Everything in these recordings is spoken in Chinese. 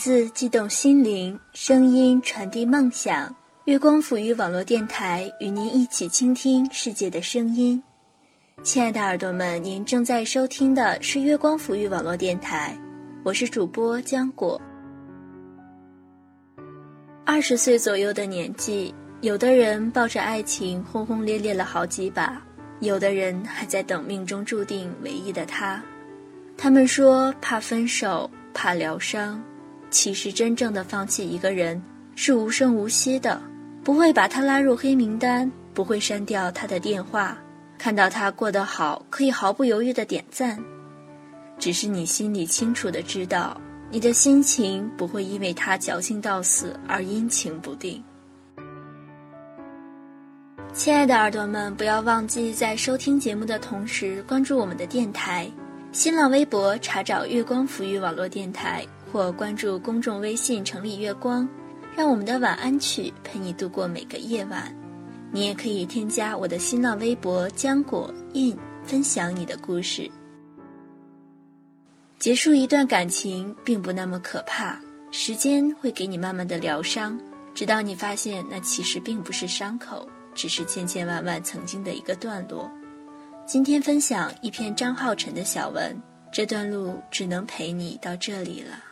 字悸动心灵，声音传递梦想。月光抚育网络电台与您一起倾听世界的声音。亲爱的耳朵们，您正在收听的是月光抚育网络电台，我是主播江果。二十岁左右的年纪，有的人抱着爱情轰轰烈烈了好几把，有的人还在等命中注定唯一的他。他们说怕分手，怕疗伤。其实，真正的放弃一个人是无声无息的，不会把他拉入黑名单，不会删掉他的电话，看到他过得好，可以毫不犹豫的点赞。只是你心里清楚的知道，你的心情不会因为他矫情到死而阴晴不定。亲爱的耳朵们，不要忘记在收听节目的同时关注我们的电台，新浪微博查找“月光抚育网络电台”。或关注公众微信“城里月光”，让我们的晚安曲陪你度过每个夜晚。你也可以添加我的新浪微博“浆果印”，分享你的故事。结束一段感情并不那么可怕，时间会给你慢慢的疗伤，直到你发现那其实并不是伤口，只是千千万万曾经的一个段落。今天分享一篇张浩晨的小文，这段路只能陪你到这里了。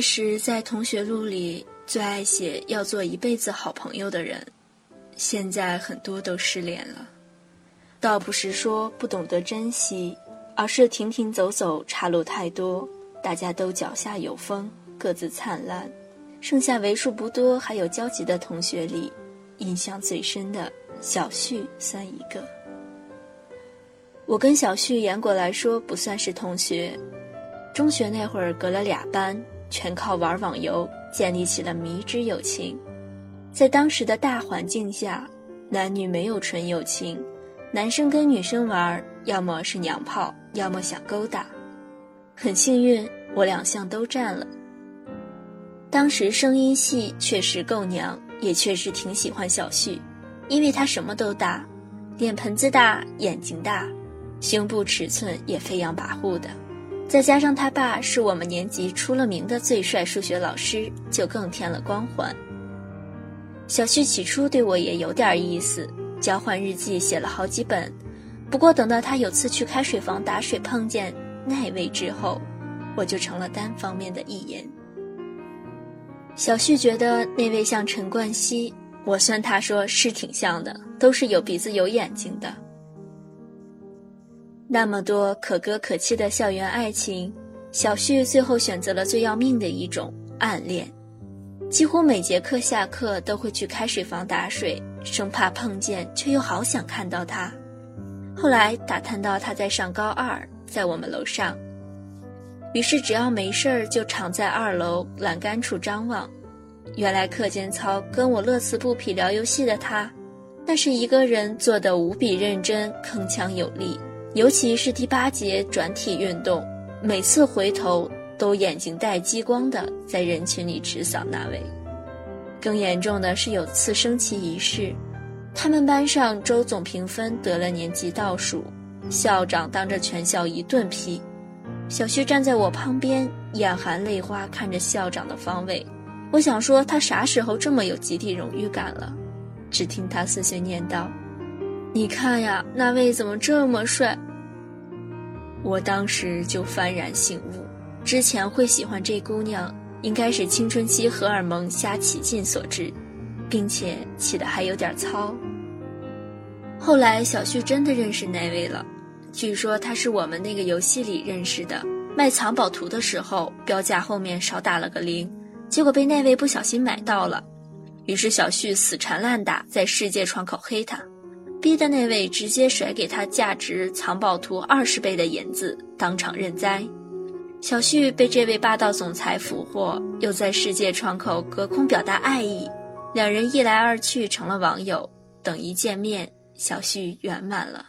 毕业时，在同学录里最爱写要做一辈子好朋友的人，现在很多都失联了。倒不是说不懂得珍惜，而是停停走走，岔路太多，大家都脚下有风，各自灿烂，剩下为数不多还有交集的同学里，印象最深的小旭算一个。我跟小旭严格来说不算是同学，中学那会儿隔了俩班。全靠玩网游建立起了迷之友情，在当时的大环境下，男女没有纯友情，男生跟女生玩，要么是娘炮，要么想勾搭。很幸运，我两项都占了。当时声音系确实够娘，也确实挺喜欢小旭，因为他什么都大，脸盆子大，眼睛大，胸部尺寸也飞扬跋扈的。再加上他爸是我们年级出了名的最帅数学老师，就更添了光环。小旭起初对我也有点意思，交换日记写了好几本。不过等到他有次去开水房打水碰见那位之后，我就成了单方面的意淫。小旭觉得那位像陈冠希，我算他说是挺像的，都是有鼻子有眼睛的。那么多可歌可泣的校园爱情，小旭最后选择了最要命的一种暗恋。几乎每节课下课都会去开水房打水，生怕碰见，却又好想看到他。后来打探到他在上高二，在我们楼上，于是只要没事儿就常在二楼栏杆处张望。原来课间操跟我乐此不疲聊游戏的他，那是一个人做的无比认真，铿锵有力。尤其是第八节转体运动，每次回头都眼睛带激光的在人群里直扫那位。更严重的是有次升旗仪式，他们班上周总评分得了年级倒数，校长当着全校一顿批。小旭站在我旁边，眼含泪花看着校长的方位。我想说他啥时候这么有集体荣誉感了？只听他碎碎念道。你看呀，那位怎么这么帅？我当时就幡然醒悟，之前会喜欢这姑娘，应该是青春期荷尔蒙瞎起劲所致，并且起的还有点糙。后来小旭真的认识那位了，据说他是我们那个游戏里认识的，卖藏宝图的时候标价后面少打了个零，结果被那位不小心买到了，于是小旭死缠烂打，在世界窗口黑他。逼的那位直接甩给他价值藏宝图二十倍的银子，当场认栽。小旭被这位霸道总裁俘获，又在世界窗口隔空表达爱意，两人一来二去成了网友，等一见面，小旭圆满了。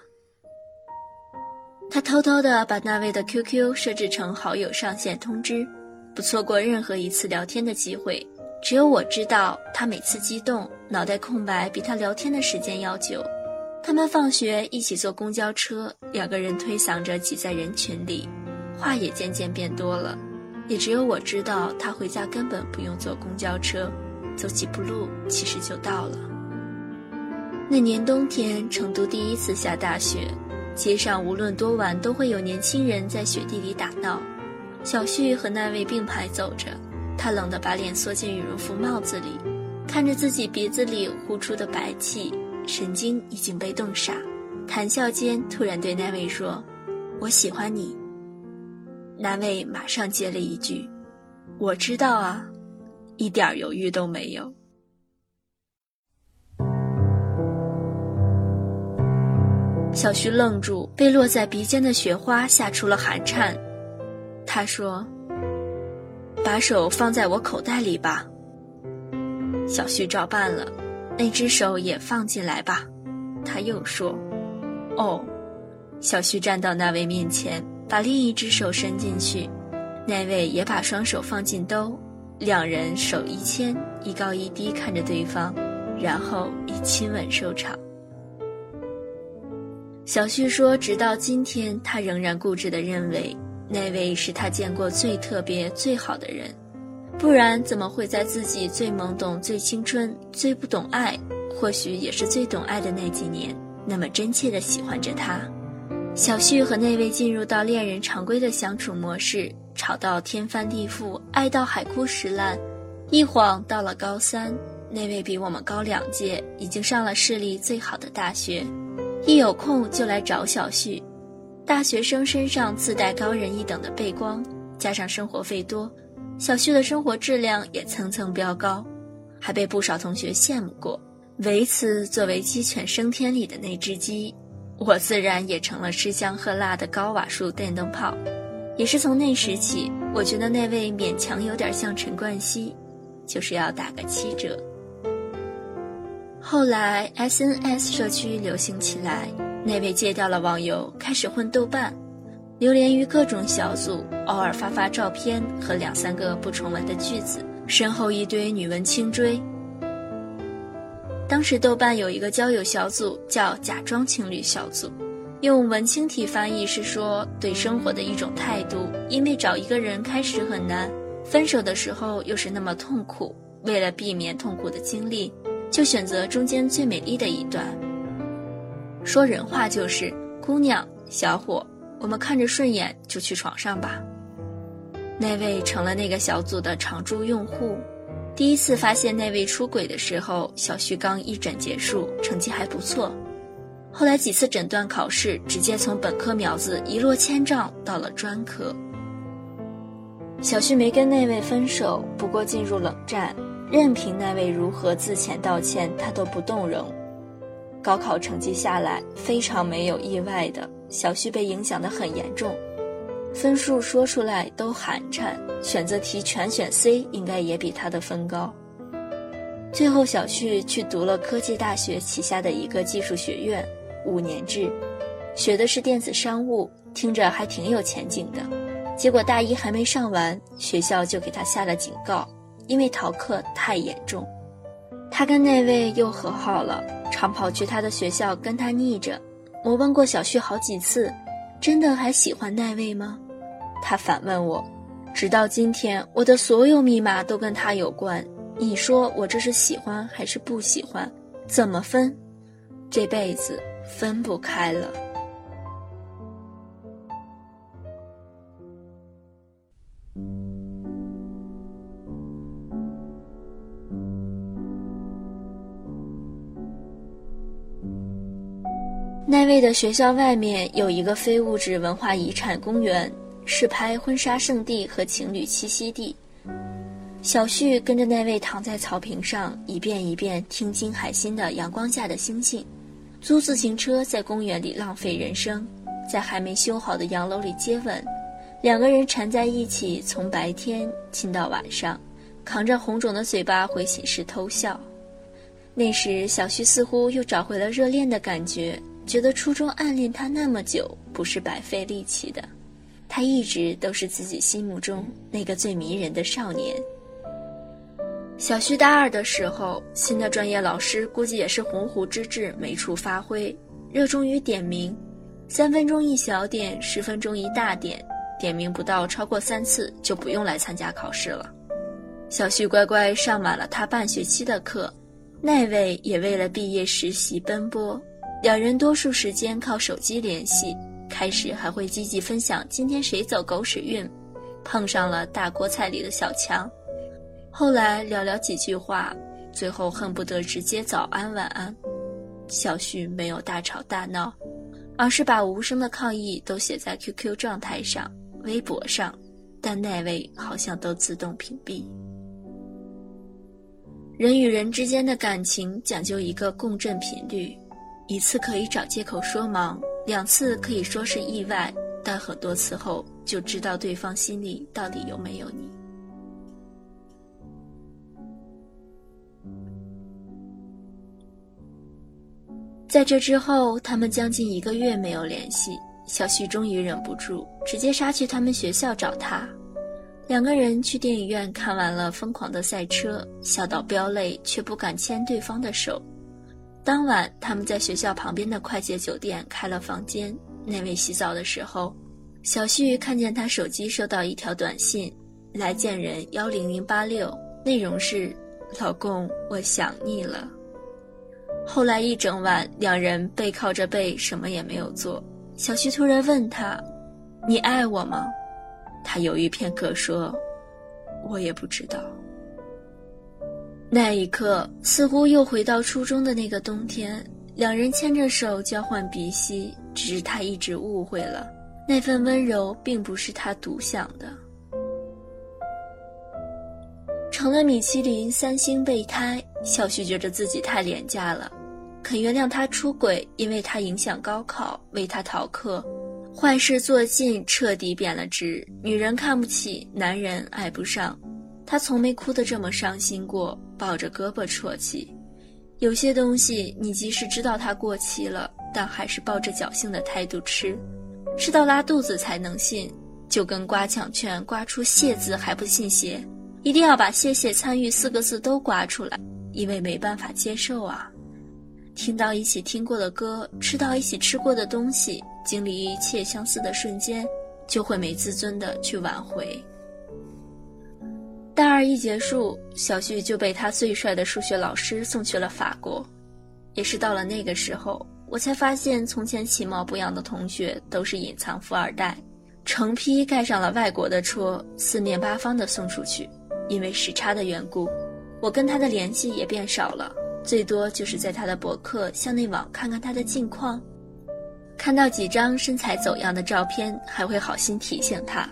他偷偷的把那位的 QQ 设置成好友上线通知，不错过任何一次聊天的机会。只有我知道，他每次激动，脑袋空白比他聊天的时间要久。他们放学一起坐公交车，两个人推搡着挤在人群里，话也渐渐变多了。也只有我知道，他回家根本不用坐公交车，走几步路其实就到了。那年冬天，成都第一次下大雪，街上无论多晚都会有年轻人在雪地里打闹。小旭和那位并排走着，他冷得把脸缩进羽绒服帽子里，看着自己鼻子里呼出的白气。神经已经被冻傻，谈笑间突然对那位说：“我喜欢你。”那位马上接了一句：“我知道啊，一点犹豫都没有。”小徐愣住，被落在鼻尖的雪花吓出了寒颤。他说：“把手放在我口袋里吧。”小徐照办了。那只手也放进来吧，他又说：“哦。”小旭站到那位面前，把另一只手伸进去，那位也把双手放进兜，两人手一牵，一高一低看着对方，然后以亲吻收场。小旭说：“直到今天，他仍然固执地认为，那位是他见过最特别、最好的人。”不然怎么会在自己最懵懂、最青春、最不懂爱，或许也是最懂爱的那几年，那么真切的喜欢着他？小旭和那位进入到恋人常规的相处模式，吵到天翻地覆，爱到海枯石烂。一晃到了高三，那位比我们高两届，已经上了市里最好的大学，一有空就来找小旭。大学生身上自带高人一等的背光，加上生活费多。小旭的生活质量也蹭蹭飙高，还被不少同学羡慕过。唯此作为鸡犬升天里的那只鸡，我自然也成了吃香喝辣的高瓦数电灯泡。也是从那时起，我觉得那位勉强有点像陈冠希，就是要打个七折。后来 SNS 社区流行起来，那位戒掉了网游，开始混豆瓣。流连于各种小组，偶尔发发照片和两三个不重文的句子，身后一堆女文青追。当时豆瓣有一个交友小组叫“假装情侣小组”，用文青体翻译是说对生活的一种态度。因为找一个人开始很难，分手的时候又是那么痛苦，为了避免痛苦的经历，就选择中间最美丽的一段。说人话就是，姑娘小伙。我们看着顺眼就去床上吧。那位成了那个小组的常驻用户。第一次发现那位出轨的时候，小旭刚一诊结束，成绩还不错。后来几次诊断考试，直接从本科苗子一落千丈到了专科。小旭没跟那位分手，不过进入冷战，任凭那位如何自遣道歉，他都不动容。高考成绩下来，非常没有意外的。小旭被影响得很严重，分数说出来都寒颤，选择题全选 C，应该也比他的分高。最后，小旭去读了科技大学旗下的一个技术学院，五年制，学的是电子商务，听着还挺有前景的。结果大一还没上完，学校就给他下了警告，因为逃课太严重。他跟那位又和好了，常跑去他的学校跟他腻着。我问过小旭好几次，真的还喜欢那位吗？他反问我，直到今天，我的所有密码都跟他有关。你说我这是喜欢还是不喜欢？怎么分？这辈子分不开了。那位的学校外面有一个非物质文化遗产公园，是拍婚纱圣地和情侣栖息地。小旭跟着那位躺在草坪上，一遍一遍听金海心的《阳光下的星星》，租自行车在公园里浪费人生，在还没修好的洋楼里接吻，两个人缠在一起，从白天亲到晚上，扛着红肿的嘴巴回寝室偷笑。那时小旭似乎又找回了热恋的感觉，觉得初中暗恋他那么久不是白费力气的。他一直都是自己心目中那个最迷人的少年。小旭大二的时候，新的专业老师估计也是鸿鹄之志没处发挥，热衷于点名，三分钟一小点，十分钟一大点，点名不到超过三次就不用来参加考试了。小旭乖乖上满了他半学期的课，那位也为了毕业实习奔波，两人多数时间靠手机联系，开始还会积极分享今天谁走狗屎运，碰上了大锅菜里的小强。后来聊聊几句话，最后恨不得直接早安晚安。小旭没有大吵大闹，而是把无声的抗议都写在 QQ 状态上、微博上，但那位好像都自动屏蔽。人与人之间的感情讲究一个共振频率，一次可以找借口说忙，两次可以说是意外，但很多次后就知道对方心里到底有没有你。在这之后，他们将近一个月没有联系。小旭终于忍不住，直接杀去他们学校找他。两个人去电影院看完了《疯狂的赛车》，笑到飙泪，却不敢牵对方的手。当晚，他们在学校旁边的快捷酒店开了房间。那位洗澡的时候，小旭看见他手机收到一条短信：“来见人幺零零八六，内容是：老公，我想你了。”后来一整晚，两人背靠着背，什么也没有做。小旭突然问他：“你爱我吗？”他犹豫片刻说：“我也不知道。”那一刻，似乎又回到初中的那个冬天，两人牵着手交换鼻息。只是他一直误会了，那份温柔并不是他独享的。成了米其林三星备胎，小旭觉得自己太廉价了，肯原谅他出轨，因为他影响高考，为他逃课，坏事做尽，彻底贬了值。女人看不起，男人爱不上，他从没哭得这么伤心过，抱着胳膊啜泣。有些东西，你即使知道它过期了，但还是抱着侥幸的态度吃，吃到拉肚子才能信，就跟刮奖券刮出“谢”字还不信邪。一定要把“谢谢参与”四个字都刮出来，因为没办法接受啊！听到一起听过的歌，吃到一起吃过的东西，经历一切相似的瞬间，就会没自尊的去挽回。大二一结束，小旭就被他最帅的数学老师送去了法国。也是到了那个时候，我才发现从前其貌不扬的同学都是隐藏富二代，成批盖上了外国的戳，四面八方的送出去。因为时差的缘故，我跟他的联系也变少了，最多就是在他的博客校内网看看他的近况，看到几张身材走样的照片，还会好心提醒他，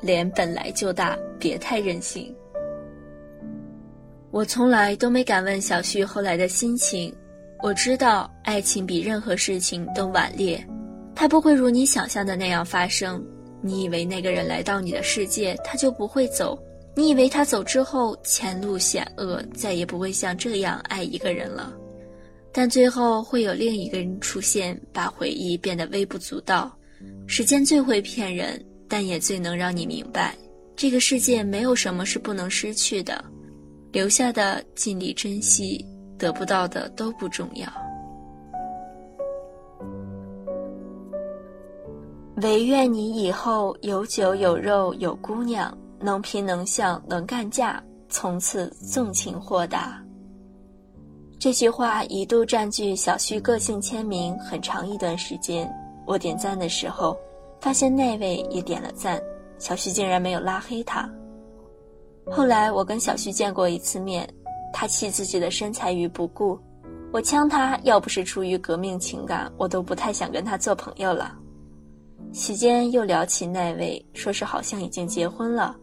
脸本来就大，别太任性。我从来都没敢问小旭后来的心情，我知道爱情比任何事情都顽劣，它不会如你想象的那样发生。你以为那个人来到你的世界，他就不会走。你以为他走之后前路险恶，再也不会像这样爱一个人了，但最后会有另一个人出现，把回忆变得微不足道。时间最会骗人，但也最能让你明白，这个世界没有什么是不能失去的，留下的尽力珍惜，得不到的都不重要。唯愿你以后有酒有肉有姑娘。能拼能相能干架，从此纵情豁达。这句话一度占据小旭个性签名很长一段时间。我点赞的时候，发现那位也点了赞，小旭竟然没有拉黑他。后来我跟小旭见过一次面，他弃自己的身材于不顾，我呛他，要不是出于革命情感，我都不太想跟他做朋友了。席间又聊起那位，说是好像已经结婚了。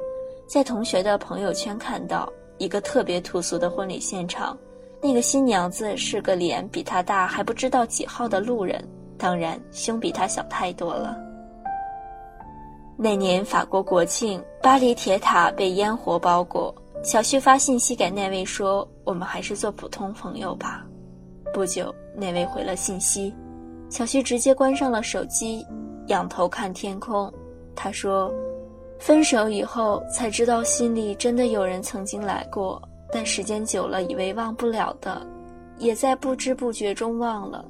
在同学的朋友圈看到一个特别土俗的婚礼现场，那个新娘子是个脸比他大还不知道几号的路人，当然胸比他小太多了。那年法国国庆，巴黎铁塔被烟火包裹，小旭发信息给那位说：“我们还是做普通朋友吧。”不久，那位回了信息，小旭直接关上了手机，仰头看天空。他说：“分手以后才知道，心里真的有人曾经来过，但时间久了，以为忘不了的，也在不知不觉中忘了。”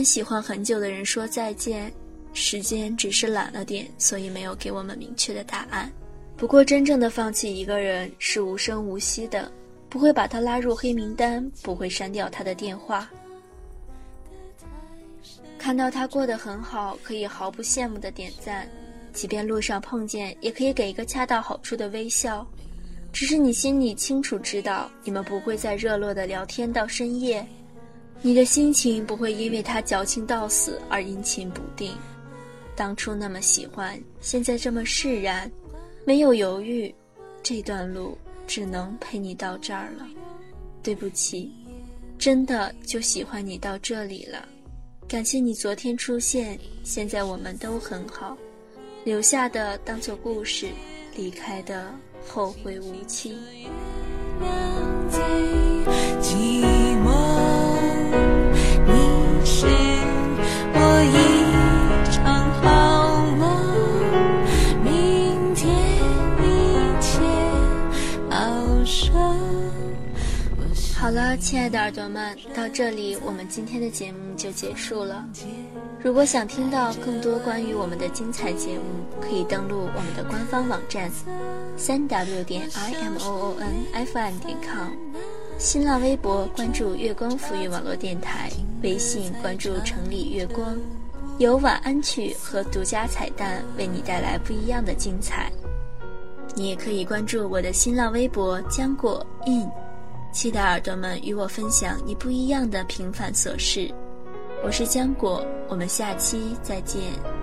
跟喜欢很久的人说再见，时间只是懒了点，所以没有给我们明确的答案。不过，真正的放弃一个人是无声无息的，不会把他拉入黑名单，不会删掉他的电话。看到他过得很好，可以毫不羡慕的点赞，即便路上碰见，也可以给一个恰到好处的微笑。只是你心里清楚知道，你们不会再热络的聊天到深夜。你的心情不会因为他矫情到死而阴晴不定。当初那么喜欢，现在这么释然，没有犹豫，这段路只能陪你到这儿了。对不起，真的就喜欢你到这里了。感谢你昨天出现，现在我们都很好。留下的当做故事，离开的后会无期。好了，亲爱的耳朵们，到这里我们今天的节目就结束了。如果想听到更多关于我们的精彩节目，可以登录我们的官方网站，三 w 点 i m o o n f m 点 com，新浪微博关注月光抚育网络电台，微信关注城里月光，有晚安曲和独家彩蛋为你带来不一样的精彩。你也可以关注我的新浪微博浆果 in。期待耳朵们与我分享你不一样的平凡琐事。我是浆果，我们下期再见。